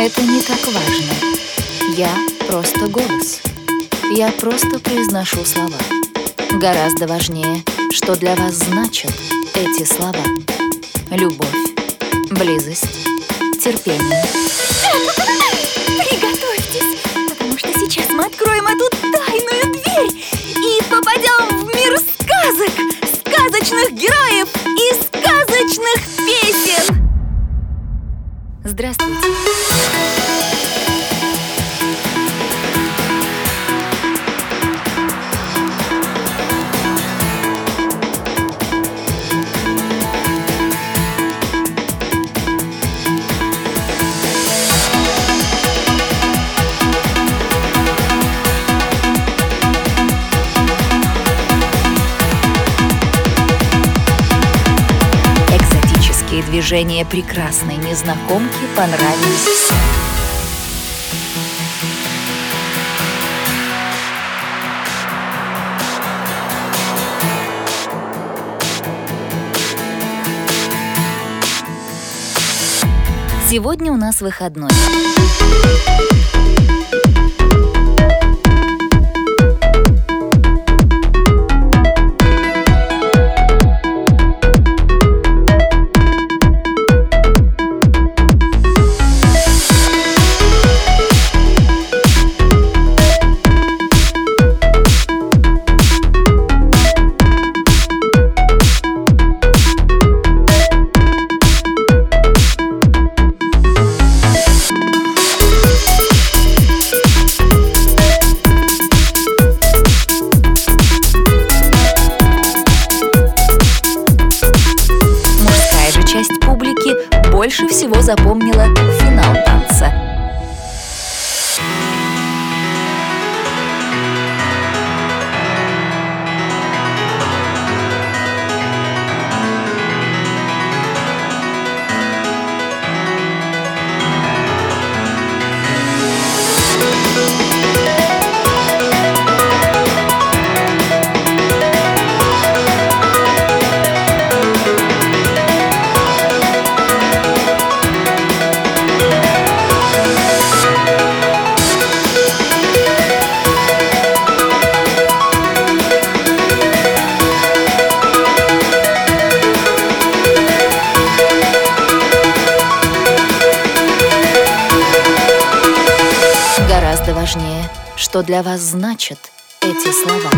Это не так важно. Я просто голос. Я просто произношу слова. Гораздо важнее, что для вас значат эти слова. Любовь, близость, терпение. Приготовьтесь, потому что сейчас мы откроем эту тайную дверь и попадем в мир сказок, сказочных героев и сказочных песен. Здравствуйте. Экзотические движения прекрасной незнакомки понравились. Сегодня у нас выходной. Часть публики больше всего запомнила финал танца. Что для вас значат эти слова.